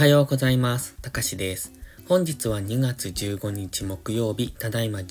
おはようございます。たかしです。本日は2月15日木曜日、ただいま11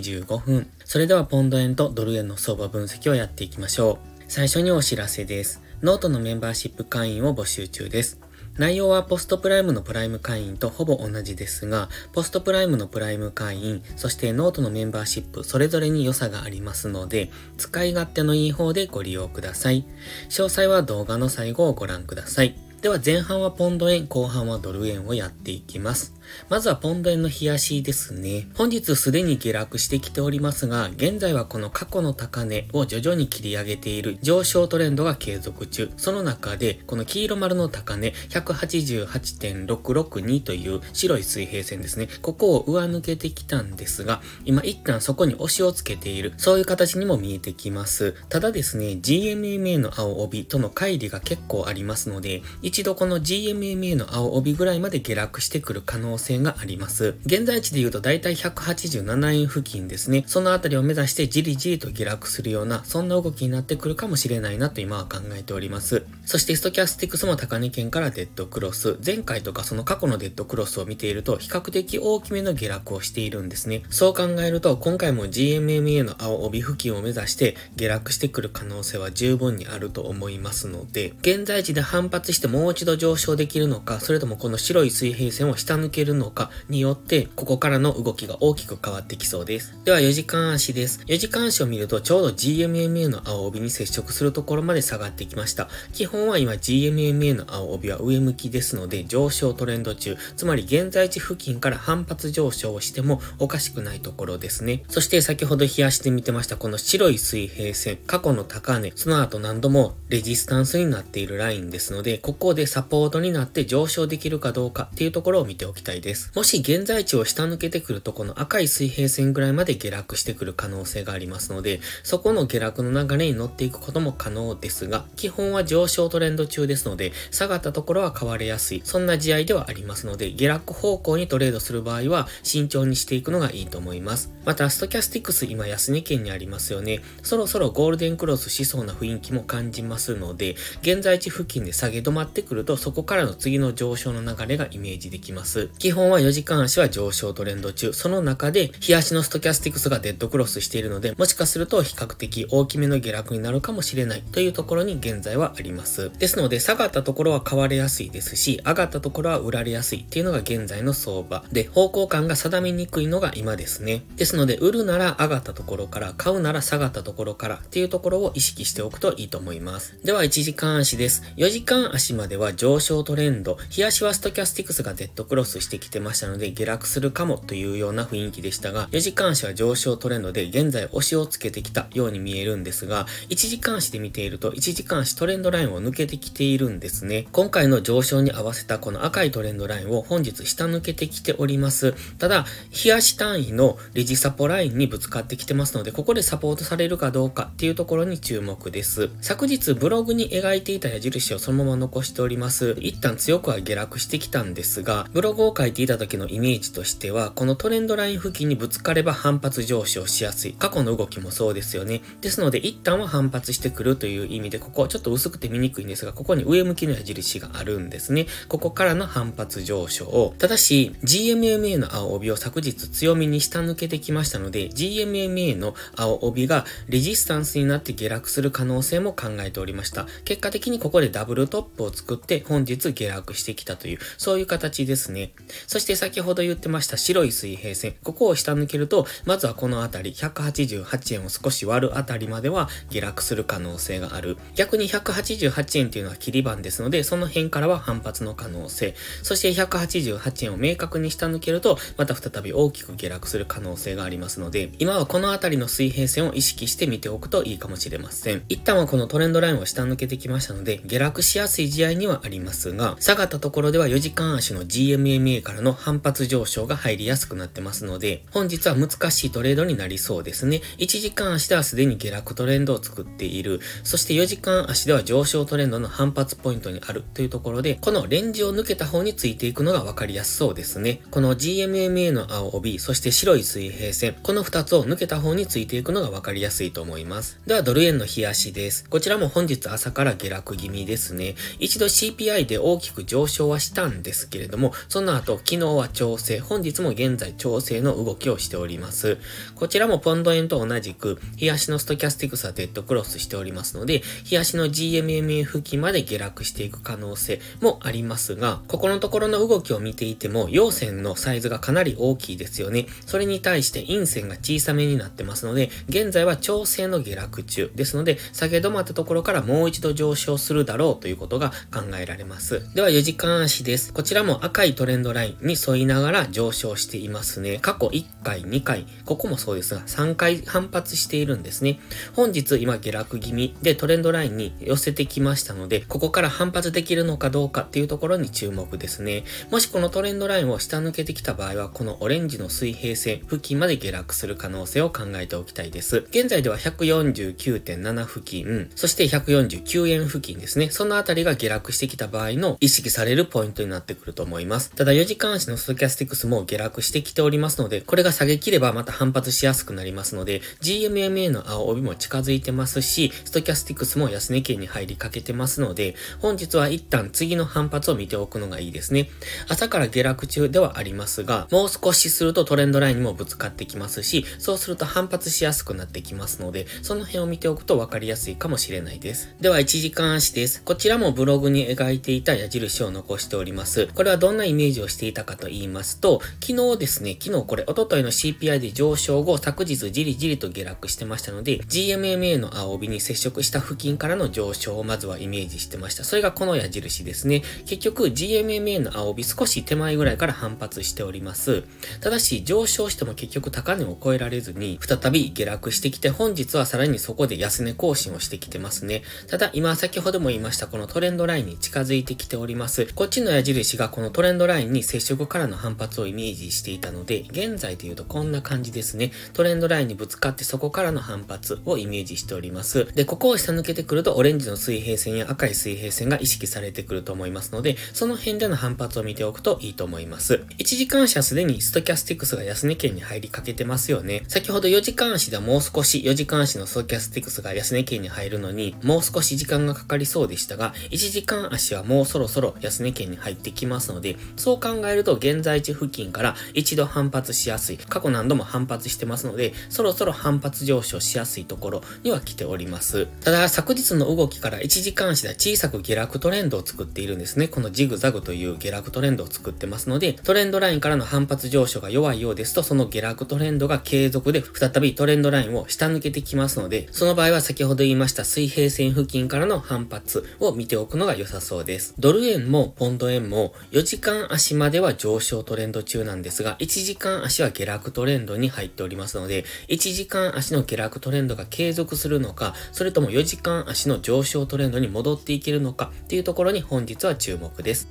時25分。それではポンド円とドル円の相場分析をやっていきましょう。最初にお知らせです。ノートのメンバーシップ会員を募集中です。内容は PostPrime のプライム会員とほぼ同じですが、 PostPrime のプライム会員、そしてノートのメンバーシップ、それぞれに良さがありますので、使い勝手のいい方でご利用ください。詳細は動画の最後をご覧ください。では前半はポンド円、後半はドル円をやっていきます。まずはポンド円の冷やしですね。本日すでに下落してきておりますが、現在はこの過去の高値を徐々に切り上げている上昇トレンドが継続中。その中で、この黄色丸の高値、188.662という白い水平線ですね。ここを上抜けてきたんですが、今一旦そこに押しをつけている、そういう形にも見えてきます。ただですね、GMMA の青帯との乖離が結構ありますので、一度この GMMA の青帯ぐらいまで下落してくる可能性があります。現在地で言うと大体187円付近ですね。そのあたりを目指してじりじりと下落するような、そんな動きになってくるかもしれないなと今は考えております。そしてストキャスティクスも高値圏からデッドクロス。前回とかその過去のデッドクロスを見ていると比較的大きめの下落をしているんですね。そう考えると今回も GMMA の青帯付近を目指して下落してくる可能性は十分にあると思いますので、現在地で反発してももう一度上昇できるのか、それともこの白い水平線を下抜けるのかによって、ここからの動きが大きく変わってきそうです。では4時間足です。4時間足を見るとちょうど GMMA の青帯に接触するところまで下がってきました。基本は今 GMMA の青帯は上向きですので上昇トレンド中、つまり現在地付近から反発上昇をしてもおかしくないところですね。そして先ほど冷やしてみてましたこの白い水平線、過去の高値、その後何度もレジスタンスになっているラインですので、ここでサポートになって上昇できるかどうかっていうところを見ておきたいです。もし現在地を下抜けてくるとこの赤い水平線ぐらいまで下落してくる可能性がありますので、そこの下落の流れに乗っていくことも可能ですが、基本は上昇トレンド中ですので、下がったところは買われやすい、そんな試合ではありますので、下落方向にトレードする場合は慎重にしていくのがいいと思います。また、ストキャスティクス今安値圏にありますよね。そろそろゴールデンクロスしそうな雰囲気も感じますので、現在地付近で下げ止まっててくると、そこからの次の上昇の流れがイメージできます。基本は4時間足は上昇トレンド中、その中で、日足のストキャスティクスがデッドクロスしているので、もしかすると比較的大きめの下落になるかもしれないというところに現在はあります。ですので、下がったところは買われやすいですし、上がったところは売られやすいっていうのが現在の相場。で、方向感が定めにくいのが今ですね。ですので、売るなら上がったところから、買うなら下がったところからっていうところを意識しておくといいと思います。では、1時間足です。4時間足まででは上昇トレンド、日足はストキャスティクスがデッドクロスしてきてましたので、下落するかもというような雰囲気でしたが、4時間足は上昇トレンドで現在押しをつけてきたように見えるんですが、1時間足で見ていると、1時間足トレンドラインを抜けてきているんですね。今回の上昇に合わせたこの赤いトレンドラインを本日下抜けてきております。ただ、日足単位のレジサポラインにぶつかってきてますので、ここでサポートされるかどうかっていうところに注目です。昨日ブログに描いていた矢印をそのまま残してております。一旦強くは下落してきたんですが、ブログを書いていた時のイメージとしては、このトレンドライン付近にぶつかれば反発上昇しやすい。過去の動きもそうですよね。ですので、一旦は反発してくるという意味で、ここちょっと薄くて見にくいんですが、ここに上向きの矢印があるんですね。ここからの反発上昇を。ただし、GMMA の青帯を昨日強みに下抜けてきましたので、GMMA の青帯がレジスタンスになって下落する可能性も考えておりました。結果的にここでダブルトップを作って本日下落してきたという、そういう形ですね。そして先ほど言ってました白い水平線。ここを下抜けると、まずはこのあたり、188円を少し割るあたりまでは下落する可能性がある。逆に188円っていうのは切り板ですので、その辺からは反発の可能性。そして188円を明確に下抜けると、また再び大きく下落する可能性がありますので、今はこのあたりの水平線を意識して見ておくといいかもしれません。一旦はこのトレンドラインを下抜けてきましたので、下落しやすい試合ににはありますが、下がったところでは4時間足の GMMA からの反発上昇が入りやすくなってますので、本日は難しいトレードになりそうですね。1時間足ではすでに下落トレンドを作っている。そして4時間足では上昇トレンドの反発ポイントにあるというところで、このレンジを抜けた方についていくのが分かりやすそうですね。この GMMA の青帯、そして白い水平線、この2つを抜けた方についていくのが分かりやすいと思います。では、ドル円の日足です。こちらも本日朝から下落気味ですね。一度 CPI で大きく上昇はしたんですけれども、その後、昨日は調整、本日も現在調整の動きをしております。こちらもポンド円と同じく、日足のストキャスティクスはデッドクロスしておりますので、日足の GMMA 付近まで下落していく可能性もありますが、ここのところの動きを見ていても、陽線のサイズがかなり大きいですよね。それに対して陰線が小さめになってますので、現在は調整の下落中ですので、下げ止まったところからもう一度上昇するだろうということが考えられます。では4時間足です。こちらも赤いトレンドラインに沿いながら上昇していますね。過去1回、2回、ここもそうですが、3回反発しているんですね。本日今下落気味でトレンドラインに寄せてきましたので、ここから反発できるのかどうかっていうところに注目ですね。もしこのトレンドラインを下抜けてきた場合は、このオレンジの水平線付近まで下落する可能性を考えておきたいです。現在では149.7付近、そして149円付近ですね。そのあたりが下落してきた場合の意識されるポイントになってくると思います。ただ4時間足のストキャスティクスも下落してきておりますので、これが下げ切ればまた反発しやすくなりますので、GMMA の青帯も近づいてますし、ストキャスティクスも安値圏に入りかけてますので、本日は一旦次の反発を見ておくのがいいですね。朝から下落中ではありますが、もう少しするとトレンドラインにもぶつかってきますし、そうすると反発しやすくなってきますので、その辺を見ておくと分かりやすいかもしれないです。では1時間足です。こちらもブログに描いていた矢印を残しております。これはどんなイメージをしていたかと言いますと、昨日ですね、昨日これ、おとといの CPI で上昇後、昨日じりじりと下落してましたので、GMMA の青帯に接触した付近からの上昇をまずはイメージしてました。それがこの矢印ですね。結局、GMMA の青帯少し手前ぐらいから反発しております。ただし、上昇しても結局高値を超えられずに、再び下落してきて、本日はさらにそこで安値更新をしてきてますね。ただ、今先ほども言いました、このトレンドラインに近づいてきております。こっちの矢印がこのトレンドラインに接触からの反発をイメージしていたので、現在で言うとこんな感じですね。トレンドラインにぶつかってそこからの反発をイメージしております。で、ここを下抜けてくるとオレンジの水平線や赤い水平線が意識されてくると思いますので、その辺での反発を見ておくといいと思います。1時間足はすでにストキャスティクスが安値圏に入りかけてますよね。先ほど4時間足ではもう少し4時間足のストキャスティクスが安値圏に入るのに、もう少し時間がかかりそうでしたが、1時間足はもうそろそろ安値圏に入ってきますので、そう考えると現在地付近から一度反発しやすい。過去何度も反発してますので、そろそろ反発上昇しやすいところには来ております。ただ、昨日の動きから1時間足で小さく下落トレンドを作っているんですね。このジグザグという下落トレンドを作ってますので、トレンドラインからの反発上昇が弱いようですと、その下落トレンドが継続で再びトレンドラインを下抜けてきますので、その場合は先ほど言いました水平線付近からの反発を見ておくのが良さそうです。ドル円もポンド円も4時間足までは上昇トレンド中なんですが、1時間足は下落トレンドに入っておりますので、1時間足の下落トレンドが継続するのか、それとも4時間足の上昇トレンドに戻っていけるのかっていうところに本日は注目です。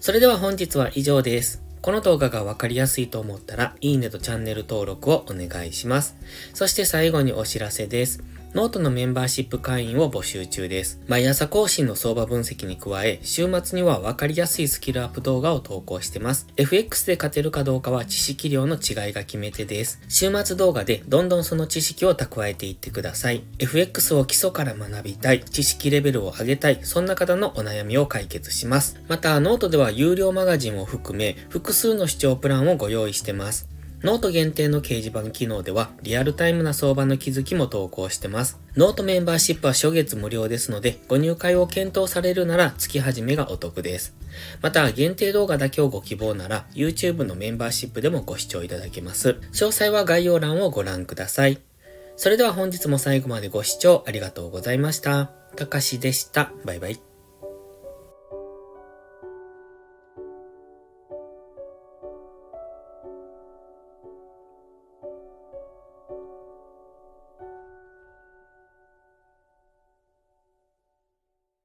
それでは本日は以上です。この動画がわかりやすいと思ったら、いいねとチャンネル登録をお願いします。そして最後にお知らせです。ノートのメンバーシップ会員を募集中です。毎朝更新の相場分析に加え、週末には分かりやすいスキルアップ動画を投稿してます。FX で勝てるかどうかは知識量の違いが決め手です。週末動画でどんどんその知識を蓄えていってください。FX を基礎から学びたい、知識レベルを上げたい、そんな方のお悩みを解決します。また、ノートでは有料マガジンを含め、複数の視聴プランをご用意してます。ノート限定の掲示板機能では、リアルタイムな相場の気づきも投稿してます。ノートメンバーシップは初月無料ですので、ご入会を検討されるなら月始めがお得です。また、限定動画だけをご希望なら、YouTube のメンバーシップでもご視聴いただけます。詳細は概要欄をご覧ください。それでは本日も最後までご視聴ありがとうございました。たかしでした。バイバイ。